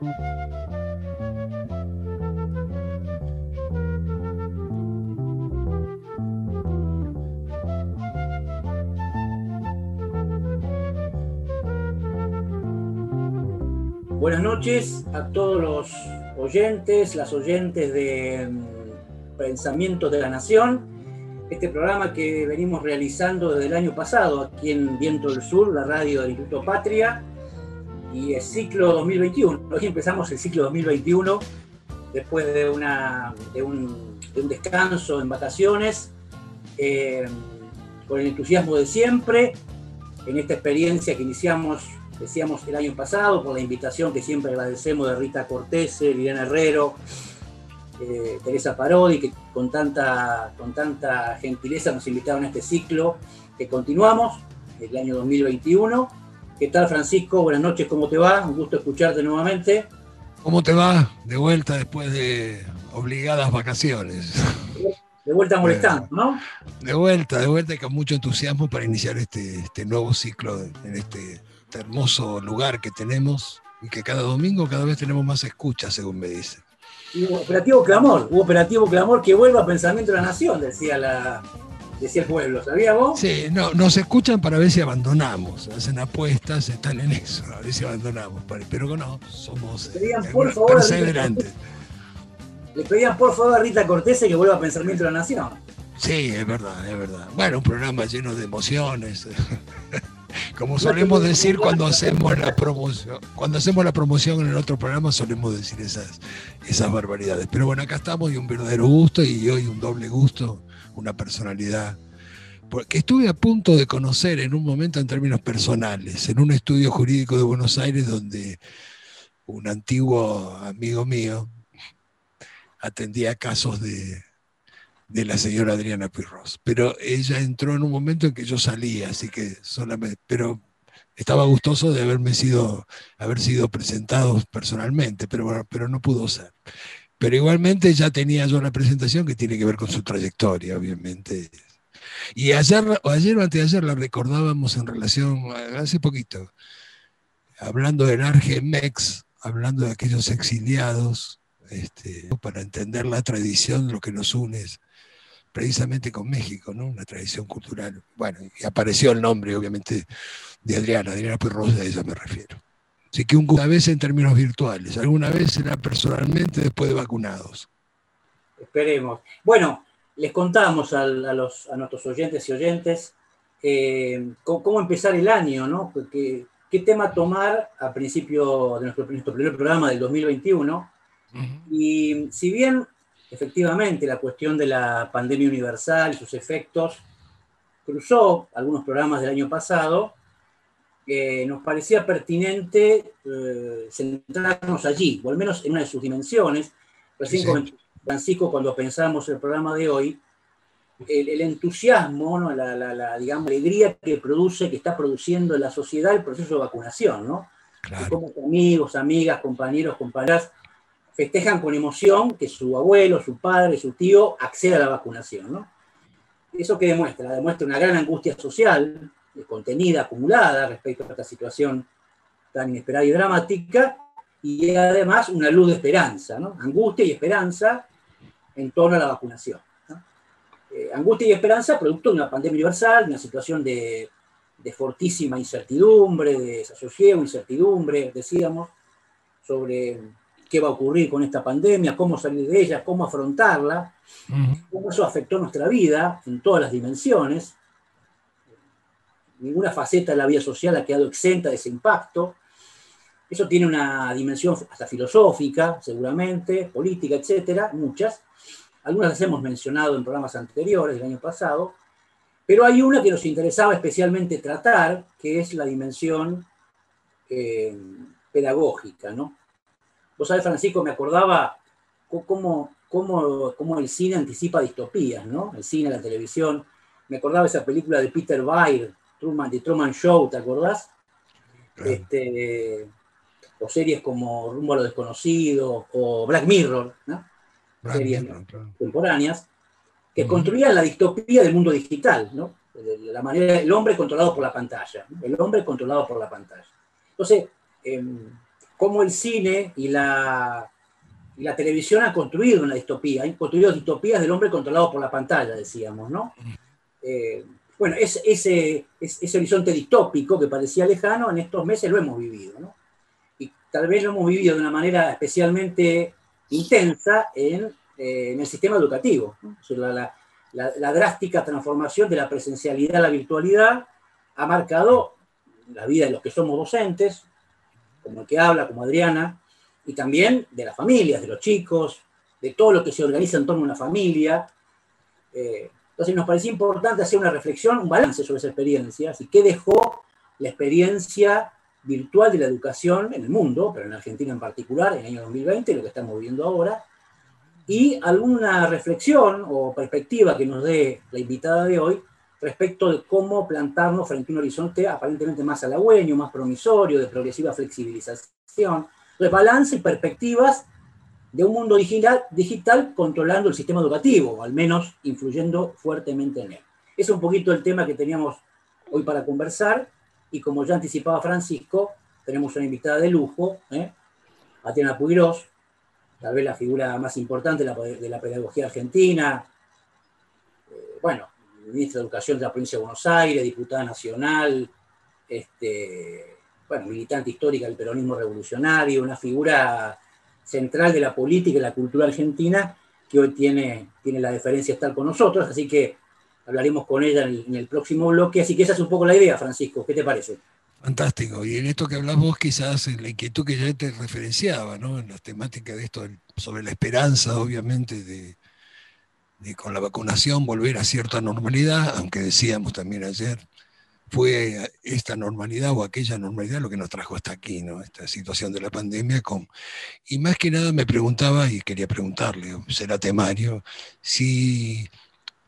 Buenas noches a todos los oyentes, las oyentes de mm, Pensamientos de la Nación. Este programa que venimos realizando desde el año pasado aquí en Viento del Sur, la radio del Instituto Patria, y el ciclo 2021. Hoy empezamos el ciclo 2021 después de, una, de, un, descanso en vacaciones, eh, con el entusiasmo de siempre, en esta experiencia que iniciamos decíamos el año pasado, por la invitación que siempre agradecemos de Rita Cortés, Liliana Herrero, eh, Teresa Parodi, que con tanta, con tanta gentileza nos invitaron a este ciclo que continuamos, el año 2021. ¿Qué tal, Francisco? Buenas noches, ¿cómo te va? Un gusto escucharte nuevamente. ¿Cómo te va? De vuelta después de obligadas vacaciones. De vuelta molestando, ¿no? De vuelta, de vuelta y con mucho entusiasmo para iniciar este, este nuevo ciclo en este este hermoso lugar que tenemos y que cada domingo cada vez tenemos más escuchas, según me dicen. Y operativo Clamor, hubo operativo Clamor que vuelva a Pensamiento de la Nación, decía, la, decía el pueblo, ¿sabía vos? Sí, no, nos escuchan para ver si abandonamos, hacen apuestas, están en eso, a ver si abandonamos, pero no, somos pedían, por favor, perseverantes. Le pedían por favor a Rita Cortés que vuelva a Pensamiento de la Nación. Sí, es verdad, es verdad. Bueno, un programa lleno de emociones. Como solemos decir cuando hacemos la promoción, cuando hacemos la promoción en el otro programa solemos decir esas, esas barbaridades. Pero bueno, acá estamos y un verdadero gusto y hoy un doble gusto, una personalidad. Porque estuve a punto de conocer en un momento en términos personales, en un estudio jurídico de Buenos Aires donde un antiguo amigo mío atendía casos de, de la señora Adriana Pirros. Pero ella entró en un momento en que yo salía, así que solamente, pero estaba gustoso de haberme sido, haber sido presentados personalmente, pero pero no pudo ser. Pero igualmente ya tenía yo la presentación que tiene que ver con su trayectoria, obviamente. Y ayer, o ayer o antes de ayer la recordábamos en relación, hace poquito, hablando del Argemex, hablando de aquellos exiliados, este, para entender la tradición, lo que nos une precisamente con México, ¿no? Una tradición cultural. Bueno, y apareció el nombre, obviamente, de Adriana, Adriana Pirrosa, a ella me refiero. Así que una vez en términos virtuales, alguna vez será personalmente después de vacunados. Esperemos. Bueno, les contamos a, los, a nuestros oyentes y oyentes eh, cómo, empezar el año, ¿no? ¿Qué, qué tema tomar a principio de nuestro, nuestro primer programa del 2021. Y si bien efectivamente la cuestión de la pandemia universal y sus efectos cruzó algunos programas del año pasado, que nos parecía pertinente eh, centrarnos allí, o al menos en una de sus dimensiones. Recién con Francisco, cuando pensamos el programa de hoy, el, entusiasmo, la, digamos, alegría que produce, que está produciendo en la sociedad el proceso de vacunación, ¿no? Como amigos, amigas, compañeros, compañeras festejan con emoción que su abuelo, su padre, su tío acceda a la vacunación. ¿no? ¿Eso qué demuestra? Demuestra una gran angustia social, eh, contenida, acumulada respecto a esta situación tan inesperada y dramática, y además una luz de esperanza, ¿no? angustia y esperanza en torno a la vacunación. Eh, angustia y esperanza producto de una pandemia universal, una situación de, de fortísima incertidumbre, de desasosiego, incertidumbre, decíamos, sobre qué va a ocurrir con esta pandemia, cómo salir de ella, cómo afrontarla, cómo eso afectó nuestra vida en todas las dimensiones. Ninguna faceta de la vida social ha quedado exenta de ese impacto. Eso tiene una dimensión hasta filosófica, seguramente, política, etcétera, muchas. Algunas las hemos mencionado en programas anteriores del año pasado, pero hay una que nos interesaba especialmente tratar, que es la dimensión eh, pedagógica, ¿no? Vos sabés, Francisco, me acordaba cómo, cómo, el cine anticipa distopías, ¿no? El cine, la televisión. Me acordaba esa película de Peter Weir, Truman, The Truman Show, ¿te acordás? Este, o series como Rumbo a lo Desconocido o Black Mirror, ¿no? series contemporáneas, que construían la distopía del mundo digital, ¿no? La manera, el hombre controlado por la pantalla, el hombre controlado por la pantalla. Entonces, em, cómo el cine y la, la televisión han construido una distopía, han construido distopías del hombre controlado por la pantalla, decíamos, ¿no? Eh, bueno, ese, ese, horizonte distópico que parecía lejano, en estos meses lo hemos vivido, ¿no? Y tal vez lo hemos vivido de una manera especialmente intensa en, eh, el sistema educativo. la, la, drástica transformación de la presencialidad a la virtualidad ha marcado la vida de los que somos docentes, como el que habla, como Adriana, y también de las familias, de los chicos, de todo lo que se organiza en torno a una familia. Eh, entonces nos parecía importante hacer una reflexión, un balance sobre esa experiencia, y qué dejó la experiencia virtual de la educación en el mundo, pero en Argentina en particular, en el año 2020, lo que estamos viviendo ahora, y alguna reflexión o perspectiva que nos dé la invitada de hoy respecto de cómo plantarnos frente a un horizonte aparentemente más halagüeño, más promisorio, de progresiva flexibilización, de balance y perspectivas de un mundo digital, controlando el sistema educativo, o al menos influyendo fuertemente en él. Es un poquito el tema que teníamos hoy para conversar, y como ya anticipaba Francisco, tenemos una invitada de lujo, ¿eh? Atiana Puigros, tal vez la figura más importante de la, pedagogía argentina, eh, bueno, ministra de Educación de la provincia de Buenos Aires, diputada nacional, este, bueno, militante histórica del peronismo revolucionario, una figura central de la política y la cultura argentina que hoy tiene, tiene la deferencia de estar con nosotros, así que hablaremos con ella en el, próximo bloque, así que esa es un poco la idea, Francisco, ¿qué te parece? Fantástico. Y en esto que hablas vos, quizás en la inquietud que ya te referenciaba, ¿no? En las temáticas de esto, sobre la esperanza, obviamente, de, con la vacunación volver a cierta normalidad, aunque decíamos también ayer, fue esta normalidad o aquella normalidad lo que nos trajo hasta aquí, ¿no? Esta situación de la pandemia. Con... Y más que nada me preguntaba, y quería preguntarle, será temario, si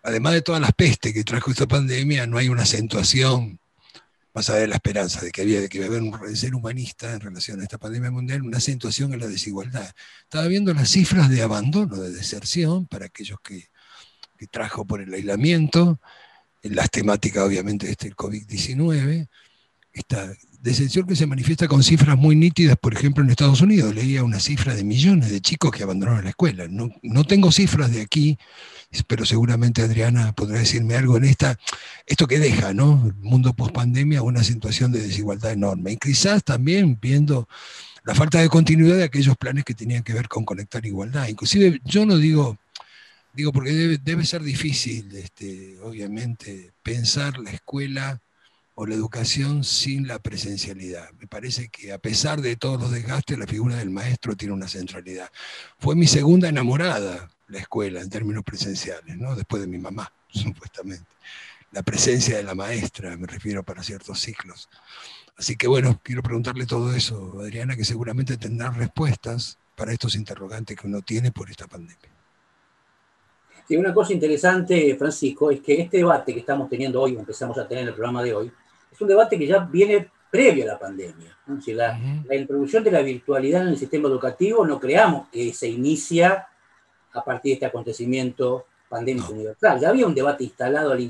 además de todas las pestes que trajo esta pandemia, no hay una acentuación más allá de la esperanza de que había de que haber un ser humanista en relación a esta pandemia mundial, una acentuación en la desigualdad. Estaba viendo las cifras de abandono, de deserción, para aquellos que, que trajo por el aislamiento, en las temáticas obviamente de este COVID-19, esta deserción que se manifiesta con cifras muy nítidas, por ejemplo en Estados Unidos, leía una cifra de millones de chicos que abandonaron la escuela. No, no tengo cifras de aquí, pero seguramente Adriana podrá decirme algo en esta, esto que deja, ¿no? El mundo post pandemia, una situación de desigualdad enorme. Y quizás también viendo la falta de continuidad de aquellos planes que tenían que ver con conectar igualdad. Inclusive yo no digo, digo porque debe, ser difícil, este, obviamente, pensar la escuela o la educación sin la presencialidad. Me parece que a pesar de todos los desgastes, la figura del maestro tiene una centralidad. Fue mi segunda enamorada la escuela en términos presenciales, ¿no? después de mi mamá, supuestamente. La presencia de la maestra, me refiero para ciertos ciclos. Así que bueno, quiero preguntarle todo eso, Adriana, que seguramente tendrá respuestas para estos interrogantes que uno tiene por esta pandemia. Sí, una cosa interesante, Francisco, es que este debate que estamos teniendo hoy, empezamos a tener en el programa de hoy, es un debate que ya viene previo a la pandemia. la, la, introducción de la virtualidad en el sistema educativo no creamos que se inicia a partir de este acontecimiento pandémico universal. Ya había un debate instalado al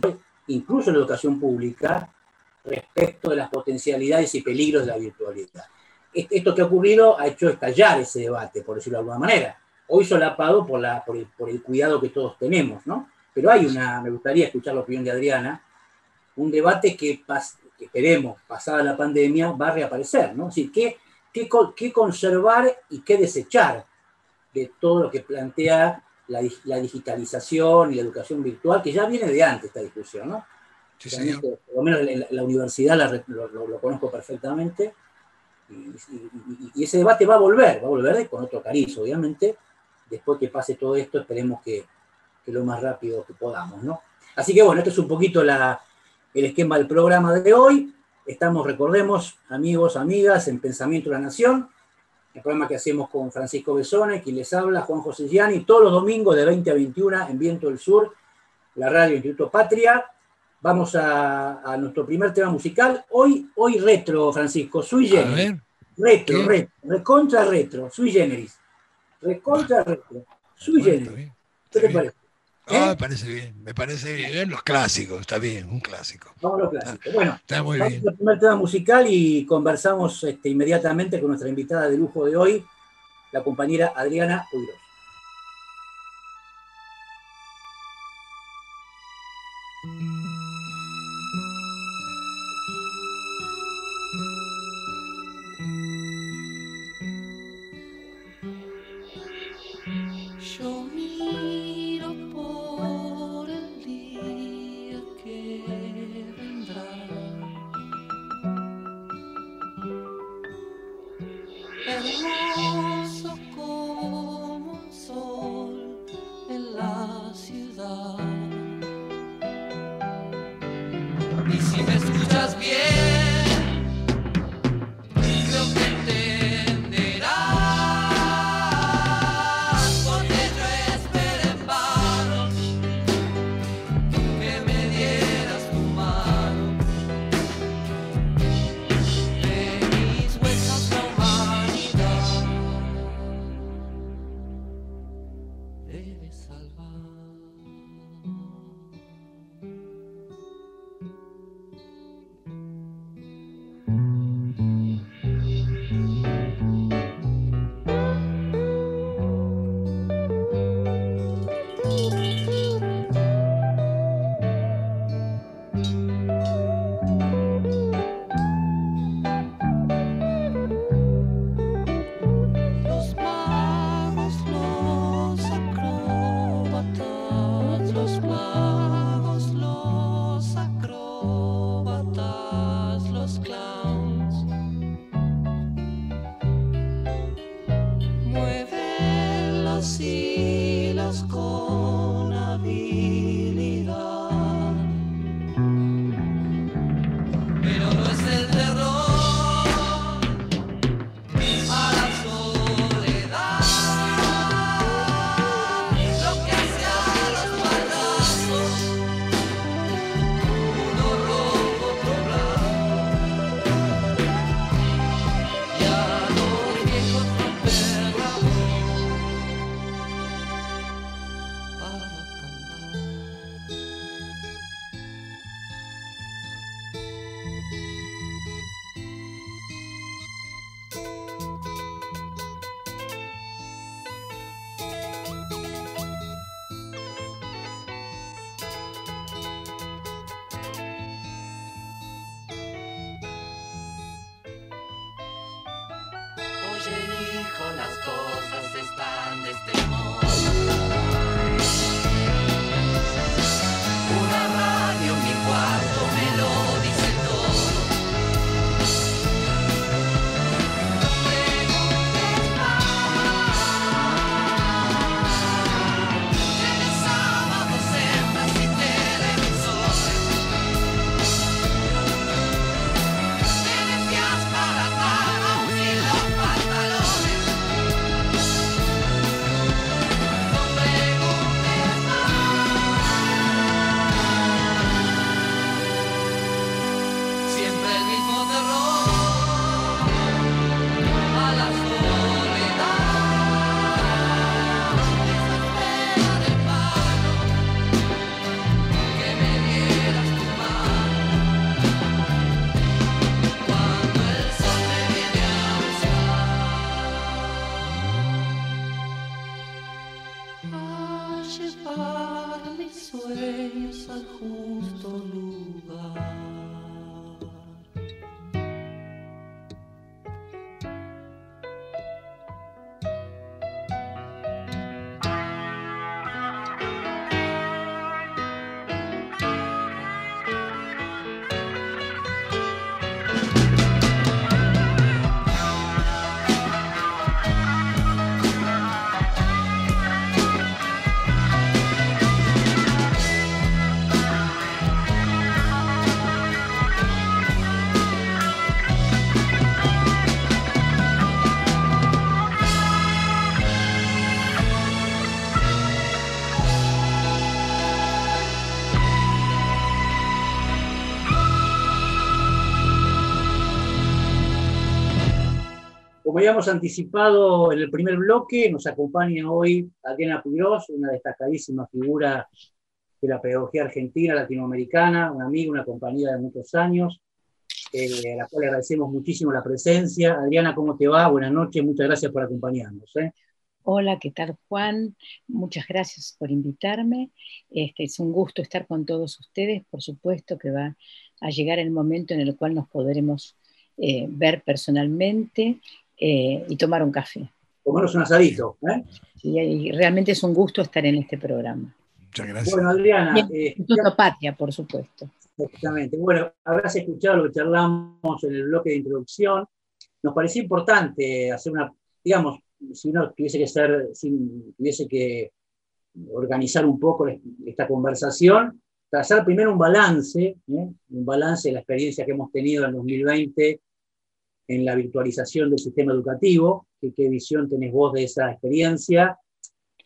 incluso en la educación pública respecto de las potencialidades y peligros de la virtualidad. Esto que ha ocurrido ha hecho estallar ese debate, por decirlo de alguna manera. Hoy solapado por, la, por, el, por el cuidado que todos tenemos, ¿no? Pero hay una, me gustaría escuchar la opinión de Adriana, un debate que, que esperemos, pasada la pandemia, va a reaparecer, ¿no? Es decir, ¿qué, qué, qué conservar y qué desechar de todo lo que plantea la, digitalización y la educación virtual, que ya viene de antes esta discusión, ¿no? Sí, por lo menos en la, universidad lo, conozco perfectamente, y, ese debate va a volver, va a volver con otro cariz, obviamente, después que pase todo esto, esperemos que, que, lo más rápido que podamos, ¿no? Así que bueno, esto es un poquito la, el esquema del programa de hoy. Estamos, recordemos, amigos, amigas, en Pensamiento de la Nación, el programa que hacemos con Francisco Besone, quien les habla, Juan José Gianni, todos los domingos de 20 a 21 en Viento del Sur, la radio Instituto Patria. Vamos a, nuestro primer tema musical. Hoy, hoy retro, Francisco, sui generis. Retro, retro, recontra retro, sui generis recontra, recontra. Sui ¿Qué te parece? Ah, ¿Eh? me parece bien, me parece bien. Los clásicos, está bien, un clásico. Vamos a los clásicos. Ah, bueno, está muy vamos bien. primer tema musical y conversamos este, inmediatamente con nuestra invitada de lujo de hoy, la compañera Adriana Uiros. Habíamos anticipado en el primer bloque, nos acompaña hoy Adriana Puyos, una destacadísima figura de la pedagogía argentina, latinoamericana, una amiga, una compañera de muchos años, eh, a la cual agradecemos muchísimo la presencia. Adriana, ¿cómo te va? Buenas noches, muchas gracias por acompañarnos. ¿eh? Hola, ¿qué tal Juan? Muchas gracias por invitarme. Este, es un gusto estar con todos ustedes. Por supuesto que va a llegar el momento en el cual nos podremos eh, ver personalmente eh, y tomar un café. Comernos un asadito. ¿eh? Y, y realmente es un gusto estar en este programa. Muchas gracias. Bueno, Adriana, Y eh, Instituto Patria, por supuesto. Exactamente. Bueno, habrás escuchado lo que charlamos en el bloque de introducción. Nos pareció importante hacer una, digamos, si uno tuviese que ser, si tuviese que organizar un poco esta conversación, trazar primero un balance, ¿eh? un balance de la experiencia que hemos tenido en 2020 en la virtualización del sistema educativo, que, qué visión tenés vos de esa experiencia.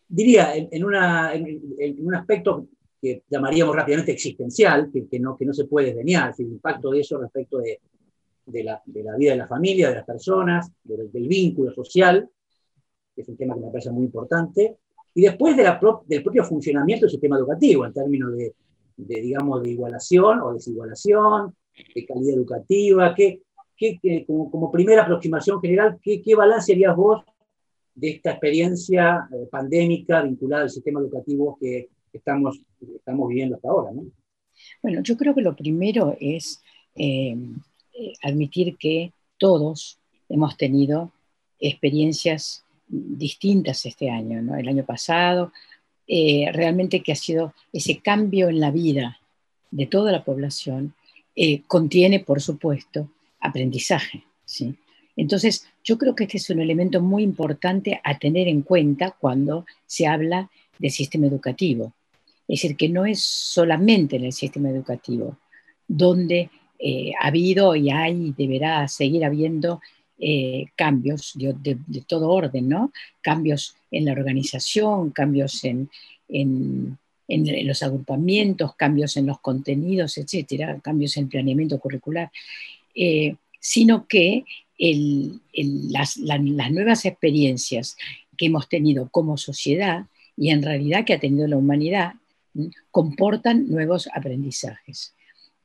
Diría, en, en una, en, en un aspecto que llamaríamos rápidamente existencial, que, que, no, que no se puede desdeñar, el impacto de eso respecto de, de, la, de, la, vida de la familia, de las personas, de, del vínculo social, que es un tema que me parece muy importante, y después de la pro, del propio funcionamiento del sistema educativo, en términos de, digamos, de igualación o desigualación, de calidad educativa, que, que como, como, primera aproximación general, ¿qué, qué balance harías vos de esta experiencia eh, pandémica vinculada al sistema educativo que estamos, estamos viviendo hasta ahora? ¿no? Bueno, yo creo que lo primero es eh, admitir que todos hemos tenido experiencias distintas este año, ¿no? el año pasado, eh, realmente que ha sido ese cambio en la vida de toda la población, contiene, por supuesto, aprendizaje. ¿sí? Entonces, yo creo que este es un elemento muy importante a tener en cuenta cuando se habla del sistema educativo. Es decir, que no es solamente en el sistema educativo donde eh, ha habido y hay y deberá seguir habiendo eh, cambios de, todo orden, ¿no? Cambios en la organización, cambios en, en, en, los agrupamientos, cambios en los contenidos, etcétera, cambios en el planeamiento curricular, eh, sino que las nuevas experiencias que hemos tenido como sociedad y en realidad que ha tenido la humanidad comportan nuevos aprendizajes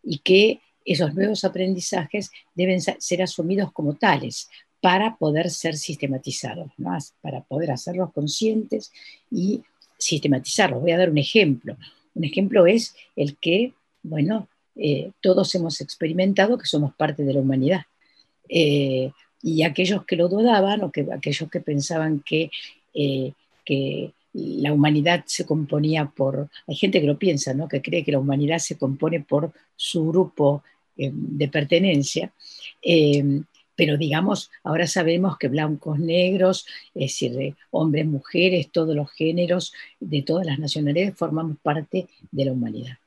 y que esos nuevos aprendizajes deben ser asumidos como tales para poder ser sistematizados, ¿no? para poder hacerlos conscientes y sistematizarlos. Voy a dar un ejemplo. Un ejemplo es el que, bueno, eh, todos hemos experimentado que somos parte de la humanidad. Eh, y aquellos que lo dudaban o que, aquellos que pensaban que, eh, que la humanidad se componía por, hay gente que lo piensa, ¿no? que cree que la humanidad se compone por su grupo eh, de pertenencia, pero digamos, ahora sabemos que blancos, negros, es decir, hombres, mujeres, todos los géneros, de todas las nacionalidades, formamos parte de la humanidad.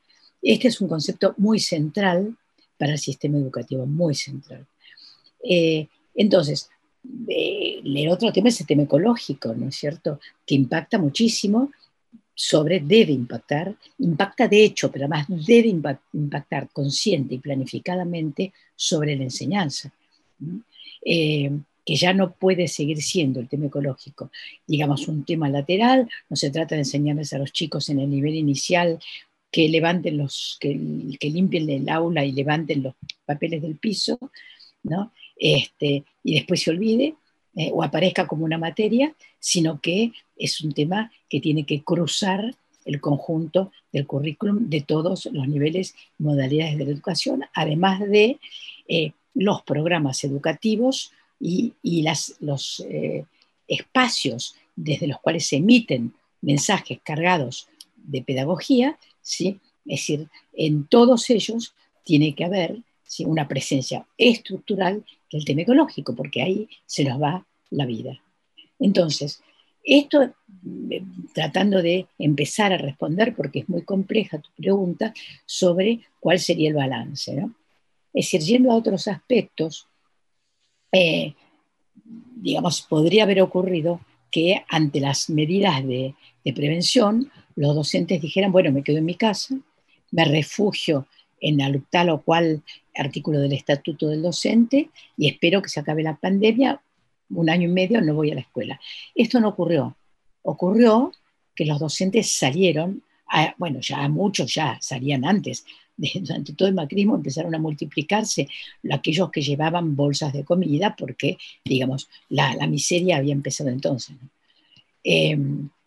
Este es un concepto muy central para el sistema educativo, muy central. Eh, entonces, el otro tema es el tema ecológico, ¿no es cierto? Que impacta muchísimo sobre, debe impactar, impacta de hecho, pero además debe impactar consciente y planificadamente sobre la enseñanza. Eh, que ya no puede seguir siendo el tema ecológico, digamos, un tema lateral, no se trata de enseñarles a los chicos en el nivel inicial que levanten los, que, que limpien el aula y levanten los papeles del piso, ¿no? Este, y después se olvide eh, o aparezca como una materia, sino que es un tema que tiene que cruzar el conjunto del currículum de todos los niveles y modalidades de la educación, además de eh, los programas educativos y, y las, los eh, espacios desde los cuales se emiten mensajes cargados de pedagogía, ¿sí? es decir, en todos ellos tiene que haber una presencia estructural del tema ecológico, porque ahí se nos va la vida. Entonces, esto eh, tratando de empezar a responder, porque es muy compleja tu pregunta, sobre cuál sería el balance. Es decir, yendo a otros aspectos, eh, digamos, podría haber ocurrido que ante las medidas de, de, prevención, los docentes dijeran, bueno, me quedo en mi casa, me refugio en tal o cual artículo del estatuto del docente y espero que se acabe la pandemia un año y medio no voy a la escuela. Esto no ocurrió. Ocurrió que los docentes salieron, a- bueno, ya muchos ya salían antes, durante todo el macrismo empezaron a multiplicarse aquellos que llevaban bolsas de comida porque, digamos, la, la miseria había empezado entonces. Eh,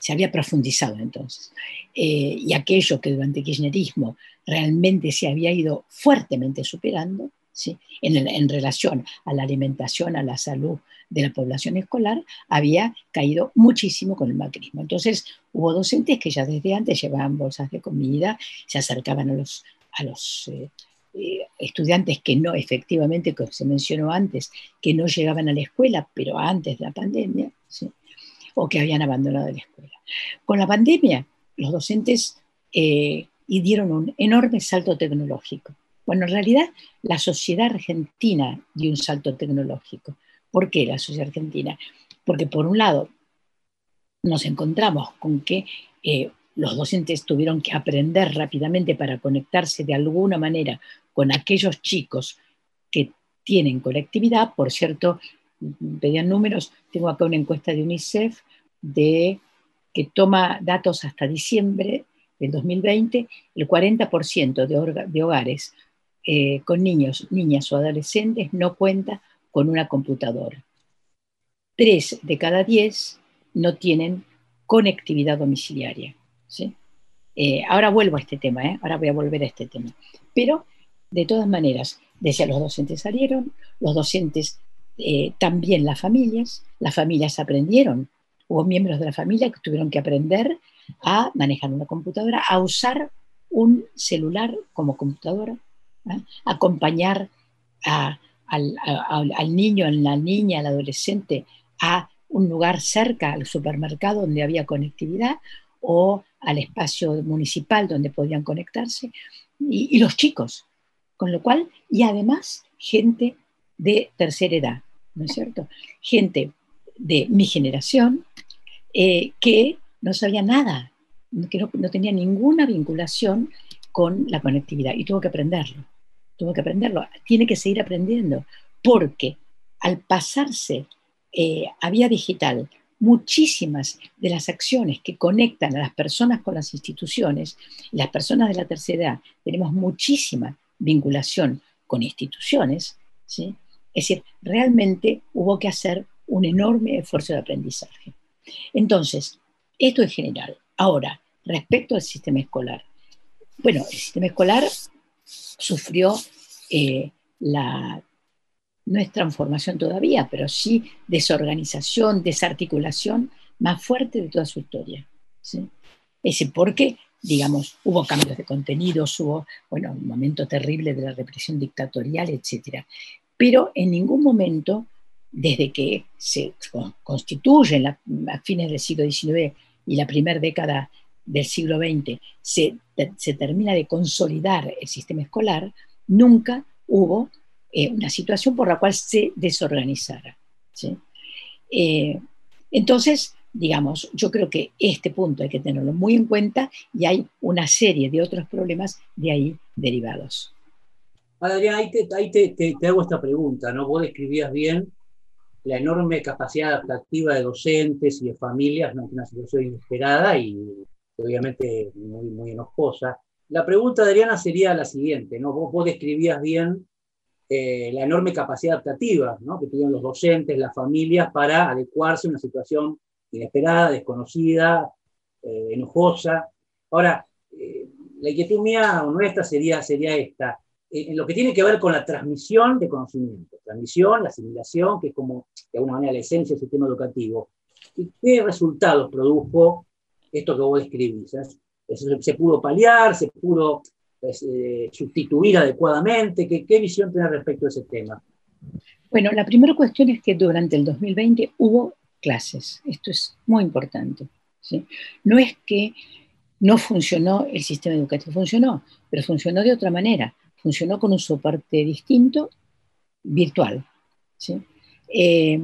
se había profundizado entonces. Eh, y aquello que durante el kirchnerismo realmente se había ido fuertemente superando, ¿sí? en, el- en relación a la alimentación, a la salud de la población escolar, había caído muchísimo con el macrismo. Entonces hubo docentes que ya desde antes llevaban bolsas de comida, se acercaban a los, a los eh, eh, estudiantes que no, efectivamente, como se mencionó antes, que no llegaban a la escuela, pero antes de la pandemia, ¿sí? O que habían abandonado la escuela. Con la pandemia, los docentes eh, dieron un enorme salto tecnológico. Bueno, en realidad la sociedad argentina dio un salto tecnológico. ¿Por qué la sociedad argentina? Porque por un lado nos encontramos con que eh, los docentes tuvieron que aprender rápidamente para conectarse de alguna manera con aquellos chicos que tienen conectividad. Por cierto, pedían números, tengo acá una encuesta de UNICEF de, que toma datos hasta diciembre del 2020, el 40% de, hogares eh, con niños, niñas o adolescentes no cuenta con una computadora. Tres de cada diez no tienen conectividad domiciliaria. ¿sí? Eh, ahora vuelvo a este tema, ¿eh? ahora voy a volver a este tema. Pero, de todas maneras, decía, los docentes salieron, los docentes, eh, también las familias, las familias aprendieron, hubo miembros de la familia que tuvieron que aprender a manejar una computadora, a usar un celular como computadora, ¿eh? acompañar al, a- al- niño, a la niña, al adolescente a un lugar cerca al supermercado donde había conectividad o al espacio municipal donde podían conectarse, y los chicos, con lo cual, y además gente de tercera edad, ¿no es cierto? Gente de mi generación eh, que no sabía nada, que no, tenía ninguna vinculación con la conectividad y tuvo que aprenderlo, tuvo que aprenderlo, tiene que seguir aprendiendo, porque al pasarse eh, a vía digital, muchísimas de las acciones que conectan a las personas con las instituciones, las personas de la tercera edad, tenemos muchísima vinculación con instituciones, ¿sí? Es decir, realmente hubo que hacer un enorme esfuerzo de aprendizaje. Entonces, esto en general. Ahora, respecto al sistema escolar. Bueno, el sistema escolar sufrió eh, la, no es transformación todavía, pero sí desorganización, desarticulación más fuerte de toda su historia. Ese porque, digamos, hubo cambios de contenidos, hubo, bueno, un momento terrible de la represión dictatorial, etc. Pero en ningún momento, desde que se constituye a fines del siglo XIX y la primera década del siglo XX, se, termina de consolidar el sistema escolar, nunca hubo eh, una situación por la cual se desorganizara. Eh, entonces, digamos, yo creo que este punto hay que tenerlo muy en cuenta y hay una serie de otros problemas de ahí derivados. Adrián, ahí, te, hago esta pregunta, ¿no? Vos describías bien la enorme capacidad adaptativa de docentes y de familias ante una situación inesperada y obviamente muy, enojosa. La pregunta, Adriana, sería la siguiente, ¿no? Vos, vos describías bien eh, la enorme capacidad adaptativa que tuvieron los docentes, las familias, para adecuarse a una situación inesperada, desconocida, eh, enojosa. Ahora, eh, la inquietud mía o nuestra sería, sería esta, en lo que tiene que ver con la transmisión de conocimiento, transmisión, la asimilación, que es como de alguna manera la esencia del sistema educativo. ¿Y qué resultados produjo esto que vos describís? ¿Se, se pudo paliar? ¿Se pudo eh, sustituir adecuadamente? ¿Qué, ¿Qué, visión tenés respecto a ese tema? Bueno, la primera cuestión es que durante el 2020 hubo clases. Esto es muy importante. ¿sí? No es que no funcionó el sistema educativo, funcionó, pero funcionó de otra manera. Funcionó con un soporte distinto, virtual. ¿sí? Eh,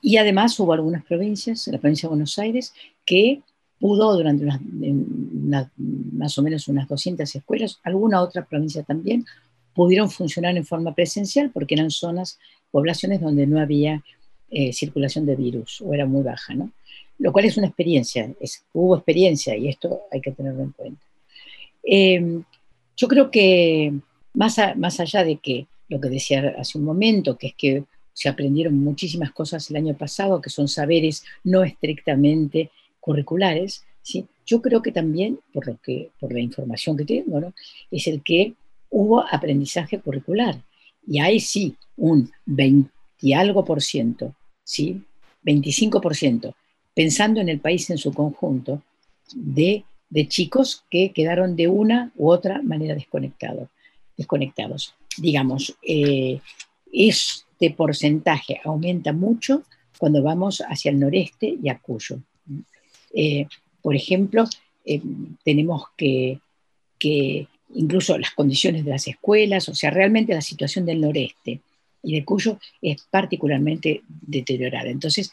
y además hubo algunas provincias, la provincia de Buenos Aires, que pudo durante unas, una, más o menos unas 200 escuelas, alguna otra provincia también, pudieron funcionar en forma presencial porque eran zonas, poblaciones donde no había eh, circulación de virus, o era muy baja, ¿no? Lo cual es una experiencia, hubo experiencia y esto hay que tenerlo en cuenta. Eh, yo creo que más, más allá de que lo que decía hace un momento, que es que se aprendieron muchísimas cosas el año pasado, que son saberes no estrictamente curriculares, ¿sí? yo creo que también, por, lo que, por la información que tengo, ¿no? es el que hubo aprendizaje curricular. Y hay sí un 20 y algo por ciento, ¿sí? 25 por ciento, pensando en el país en su conjunto, de, de chicos que quedaron de una u otra manera desconectados. Desconectados. Digamos, eh, este porcentaje aumenta mucho cuando vamos hacia el noreste y a Cuyo. Eh, por ejemplo, eh, tenemos que, que incluso las condiciones de las escuelas, o sea, realmente la situación del noreste y de Cuyo es particularmente deteriorada. Entonces,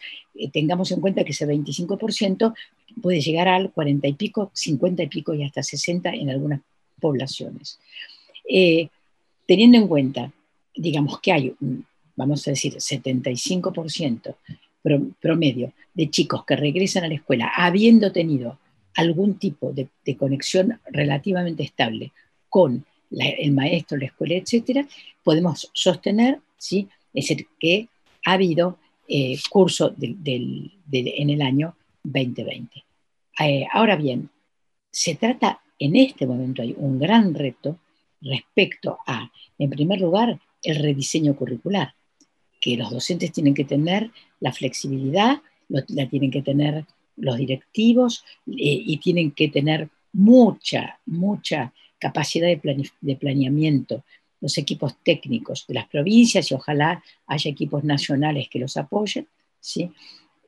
tengamos en cuenta que ese 25% puede llegar al 40 y pico, 50 y pico y hasta 60 en algunas poblaciones. Eh, teniendo en cuenta, digamos que hay, vamos a decir, 75% pro- promedio de chicos que regresan a la escuela habiendo tenido algún tipo de, conexión relativamente estable con el maestro, la escuela, etcétera, podemos sostener, ¿sí? es decir, que ha habido eh, curso en el año 2020. Eh, ahora bien, se trata, en este momento hay un gran reto respecto a, en primer lugar, el rediseño curricular, que los docentes tienen que tener la flexibilidad, lo- la tienen que tener los directivos eh, y tienen que tener mucha, mucha capacidad de, de planeamiento, los equipos técnicos de las provincias y ojalá haya equipos nacionales que los apoyen, ¿sí?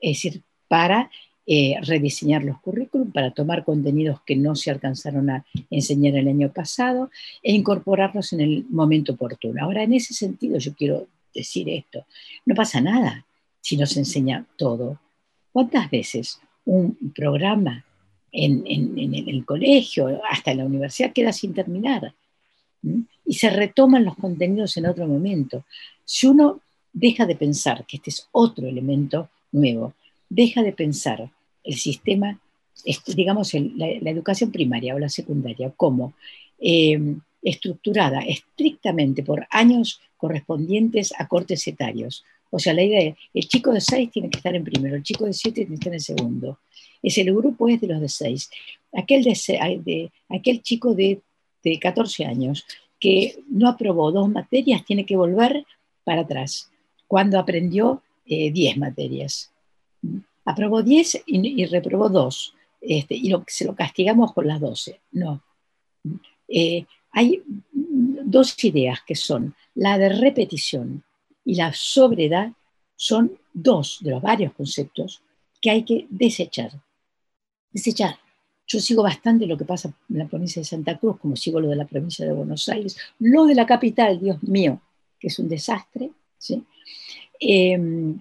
es decir, para eh, rediseñar los currículum, para tomar contenidos que no se alcanzaron a enseñar el año pasado e incorporarlos en el momento oportuno. Ahora, en ese sentido, yo quiero decir esto, no pasa nada si nos enseña todo. ¿Cuántas veces un programa en, en- en el colegio, hasta en la universidad, queda sin terminar? ¿Mm? Y se retoman los contenidos en otro momento. Si uno deja de pensar que este es otro elemento nuevo, deja de pensar el sistema, digamos, la, educación primaria o la secundaria como eh, estructurada estrictamente por años correspondientes a cortes etarios. O sea, la idea es, el chico de 6 tiene que estar en primero, el chico de 7 tiene que estar en segundo. Es el grupo es de los de 6. Aquel, de, aquel chico de, de 14 años que no aprobó dos materias tiene que volver para atrás, cuando aprendió eh, 10 materias. Aprobó 10 y, y reprobó 2, este, y lo, se lo castigamos con las 12. No. Eh, hay dos ideas que son la de repetición y la sobredad, son dos de los varios conceptos que hay que desechar. Desechar. Yo sigo bastante lo que pasa en la provincia de Santa Cruz, como sigo lo de la provincia de Buenos Aires, lo de la capital, Dios mío, que es un desastre. ¿sí? Eh,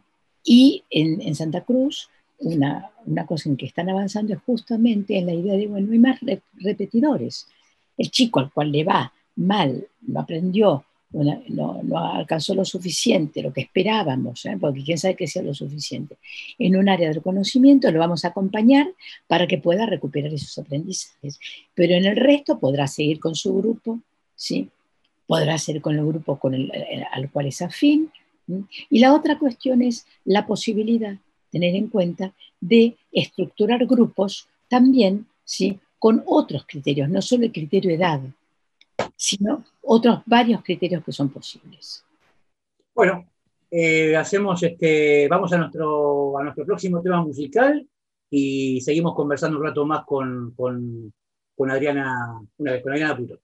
y en, en Santa Cruz, una, una, cosa en que están avanzando es justamente en la idea de, bueno, no hay más re repetidores. El chico al cual le va mal, no aprendió, no, no, alcanzó lo suficiente, lo que esperábamos, ¿eh? porque quién sabe que sea lo suficiente. En un área del conocimiento lo vamos a acompañar para que pueda recuperar esos aprendizajes, pero en el resto podrá seguir con su grupo, ¿sí? podrá ser con el grupo con el, al cual es afín. ¿sí? Y la otra cuestión es la posibilidad, tener en cuenta, de estructurar grupos también ¿sí? con otros criterios, no solo el criterio edad, sino otros varios criterios que son posibles. Bueno, eh, hacemos este, vamos a nuestro, a nuestro próximo tema musical y seguimos conversando un rato más con, con, con Adriana, una con Adriana Puto.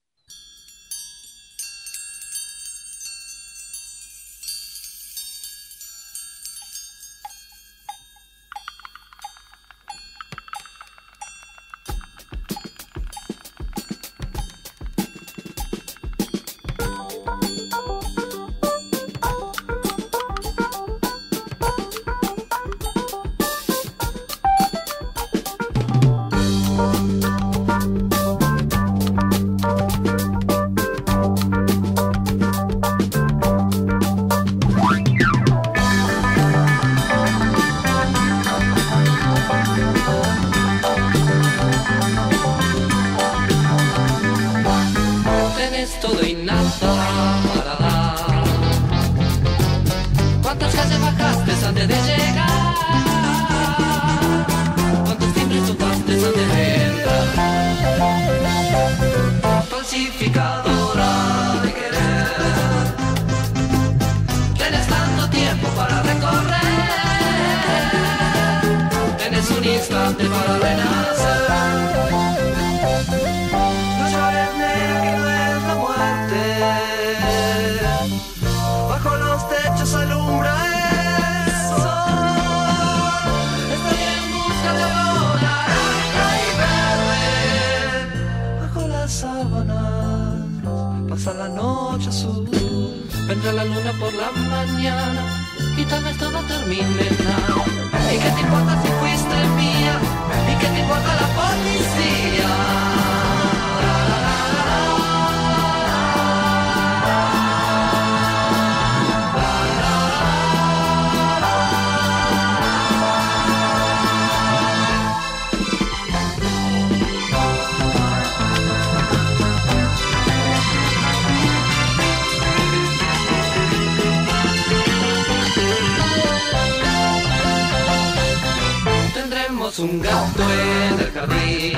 ¿Cuántas calles bajaste antes de llegar? ¿Cuántos timbres tocaste antes de entrar? Falsificadora de querer Tienes tanto tiempo para recorrer Tienes un instante para renar mañana y tal vez todo termine nada. ¿Y qué te importa si fuiste mía? ¿Y qué te importa la policía? Un gato en el jardín.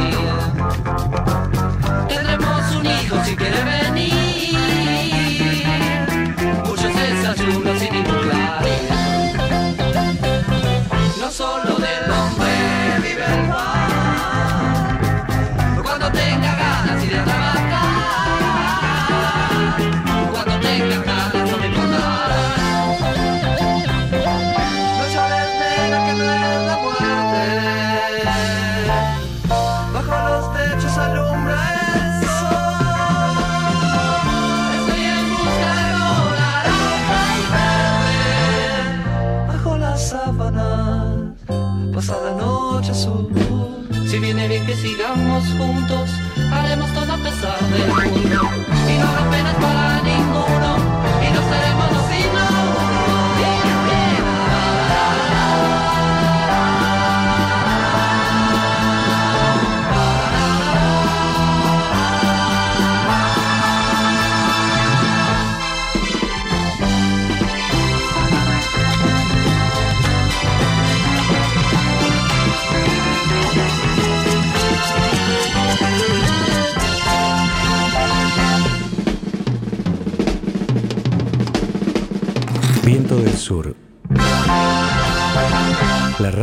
Tendremos un hijo si quiere venir. Muchos desayunos sin ningún. No solo del hombre vive el mar. Cuando tenga ganas y de sigamos juntos,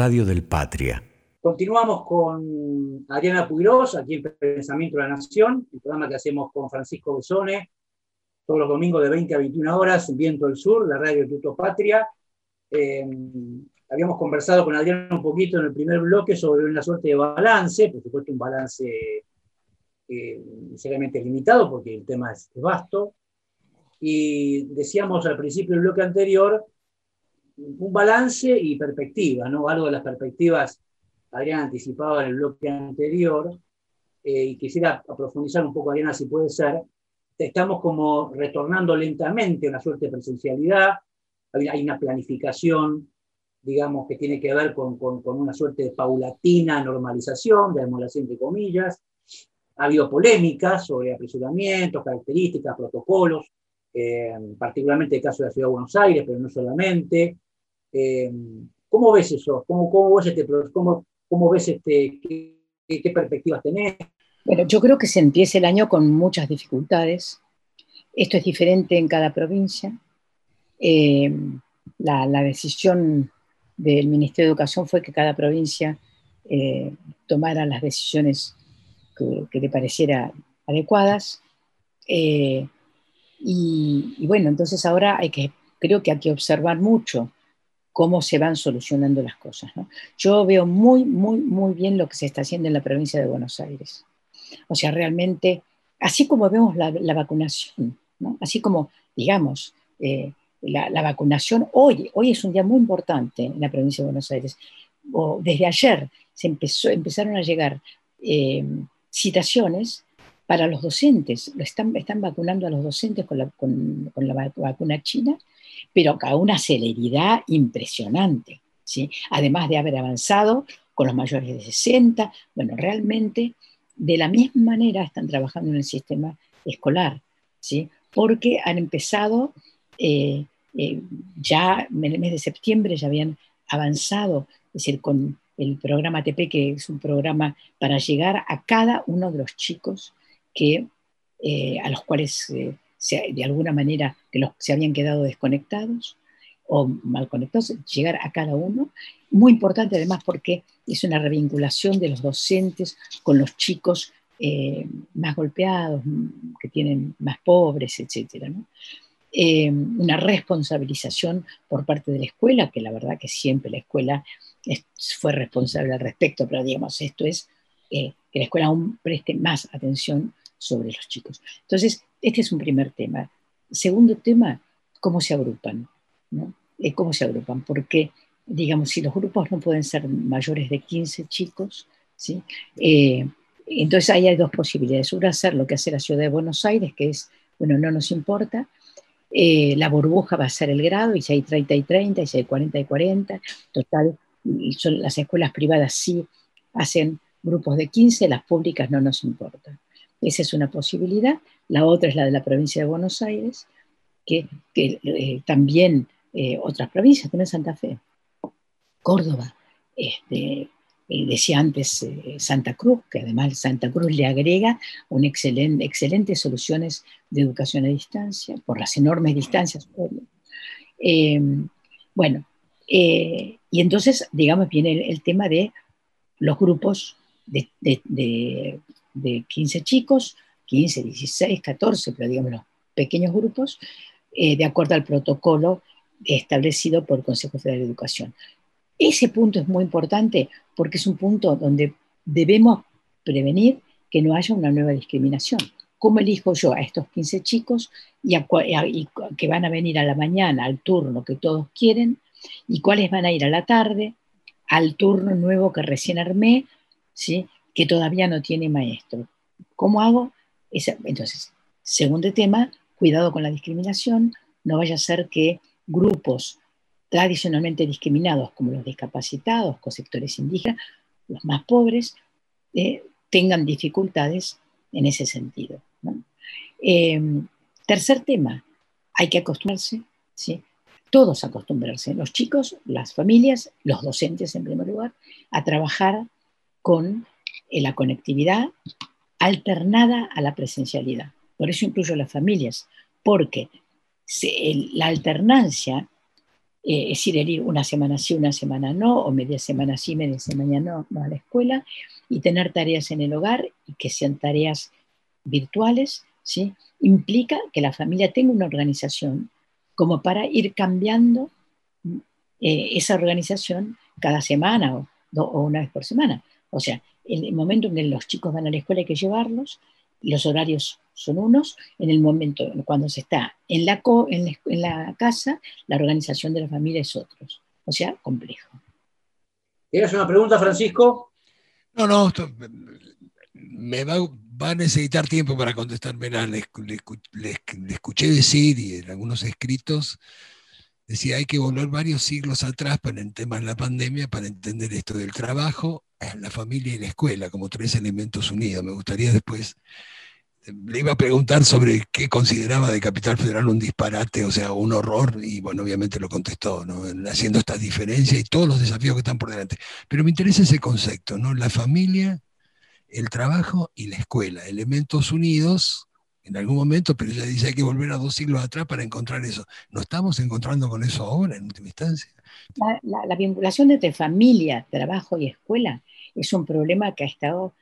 radio del Patria. Continuamos con Adriana Puigros, aquí en Pensamiento de la Nación, el programa que hacemos con Francisco Besone, todos los domingos de 20 a 21 horas, en Viento del Sur, la radio Tuto Patria. Eh, habíamos conversado con Adriana un poquito en el primer bloque sobre una suerte de balance, por supuesto un balance eh, seriamente limitado porque el tema es vasto. Y decíamos al principio del bloque anterior, un balance y perspectiva, ¿no? Algo de las perspectivas Adriana anticipaba en el bloque anterior, eh, y quisiera profundizar un poco, Adriana, si puede ser. Estamos como retornando lentamente a una suerte de presencialidad, hay, una planificación, digamos, que tiene que ver con, con, una suerte de paulatina normalización, así entre comillas. Ha habido polémicas sobre apresuramientos, características, protocolos, eh, particularmente el caso de la Ciudad de Buenos Aires, pero no solamente. Eh, ¿Cómo ves eso? ¿Cómo, ves este, cómo, cómo ves este, qué, perspectivas tenés? Bueno, yo creo que se empieza el año con muchas dificultades. Esto es diferente en cada provincia. Eh, la, decisión del Ministerio de Educación fue que cada provincia eh, tomara las decisiones que, le pareciera adecuadas. Y, y, bueno, entonces ahora hay que, creo que hay que observar mucho cómo se van solucionando las cosas. ¿no? Yo veo muy, muy, muy bien lo que se está haciendo en la provincia de Buenos Aires. O sea, realmente, así como vemos la, la vacunación, ¿no? así como, digamos, eh, la, la, vacunación hoy, hoy es un día muy importante en la provincia de Buenos Aires. O desde ayer se empezó, empezaron a llegar eh, citaciones para los docentes. Están, están vacunando a los docentes con la, con, con la vacuna china, pero a una celeridad impresionante. ¿sí? Además de haber avanzado con los mayores de 60, bueno, realmente de la misma manera están trabajando en el sistema escolar, ¿sí? porque han empezado eh, eh, ya en el mes de septiembre, ya habían avanzado, es decir, con el programa TP, que es un programa para llegar a cada uno de los chicos que, eh, a los cuales de alguna manera que los, se habían quedado desconectados. o mal conectados, llegar a cada uno. Muy importante además porque es una revinculación de los docentes con los chicos eh, más golpeados, que tienen más pobres, etc. Eh, una responsabilización por parte de la escuela, que la verdad que siempre la escuela fue responsable al respecto, pero digamos, esto es eh, que la escuela aún preste más atención sobre los chicos. Entonces, este es un primer tema. Segundo tema, cómo se agrupan. ¿no? Eh, ¿Cómo se agrupan? Porque, digamos, si los grupos no pueden ser mayores de 15 chicos, ¿sí? Eh, entonces ahí hay dos posibilidades. Una, hacer lo que hace la ciudad de Buenos Aires, que es, bueno, no nos importa. la burbuja va a ser el grado, y si hay 30 y 30, y si hay 40 y 40, total, son, las escuelas privadas sí hacen grupos de 15, las públicas no nos importan. Esa es una posibilidad. La otra es la de la provincia de Buenos Aires, que, eh, también eh, otras provincias, también Santa Fe, Córdoba, este, eh, decía antes Santa Cruz, que además Santa Cruz le agrega un excelente, excelentes soluciones de educación a distancia, por las enormes distancias. bueno, y entonces, digamos, viene el tema de los grupos de, 15 chicos, 15, 16, 14, pero digamos los pequeños grupos, eh, de acuerdo al protocolo establecido por el Consejo Federal de Educación. Ese punto es muy importante porque es un punto donde debemos prevenir que no haya una nueva discriminación. ¿Cómo elijo yo a estos 15 chicos y, y, que van a venir a la mañana, al turno que todos quieren, y cuáles van a ir a la tarde, al turno nuevo que recién armé, que todavía no tiene maestro. ¿Cómo hago? Entonces, segundo tema, cuidado con la discriminación, no vaya a ser que grupos tradicionalmente discriminados como los discapacitados, con sectores indígenas, los más pobres, eh, tengan dificultades en ese sentido. Em, tercer tema, hay que acostumbrarse, ¿sí? todos acostumbrarse, los chicos, las familias, los docentes en primer lugar, a trabajar con la conectividad alternada a la presencialidad. Por eso incluyo las familias, porque la alternancia, eh, es decir, el ir una semana sí, una semana no, o media semana sí, media semana no, no a la escuela, y tener tareas en el hogar y que sean tareas virtuales, ¿sí? implica que la familia tenga una organización como para ir cambiando eh, esa organización cada semana o una vez por semana. O sea, en el momento en que los chicos van a la escuela hay que llevarlos, los horarios son unos, en el momento cuando se está en la, en la, casa, la organización de la familia es otro. O sea, complejo. ¿Tienes una pregunta, Francisco? No, no, me va, a necesitar tiempo para contestarme. Le, le, escuché decir y en algunos escritos decía hay que volver varios siglos atrás para el de la pandemia para entender esto del trabajo, la familia y la escuela como tres elementos unidos. Me gustaría después, le iba a preguntar sobre qué consideraba de Capital Federal un disparate, o sea, un horror, y bueno, obviamente lo contestó, ¿no? haciendo estas diferencias y todos los desafíos que están por delante. Pero me interesa ese concepto, ¿no? La familia, el trabajo y la escuela, elementos unidos en algún momento, pero ella dice hay que volver a dos siglos atrás para encontrar eso. ¿No estamos encontrando con eso ahora, en última instancia? La, vinculación entre familia, trabajo y escuela es un problema que ha estado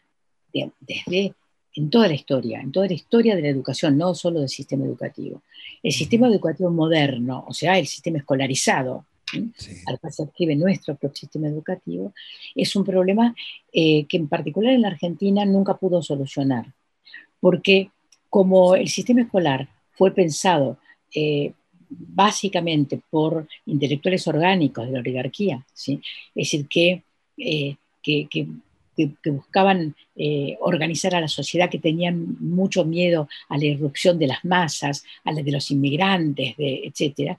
desde en toda la historia, en toda la historia de la educación, no solo del sistema educativo. El sistema educativo moderno, o sea, el sistema escolarizado, al cual se escribe nuestro propio sistema educativo, es un problema eh, que en particular en la Argentina nunca pudo solucionar, porque como el sistema escolar fue pensado eh, básicamente por intelectuales orgánicos de la oligarquía, ¿sí? es decir, que, eh, que, buscaban eh, organizar a la sociedad, que tenían mucho miedo a la irrupción de las masas, a la de los inmigrantes, de, etc.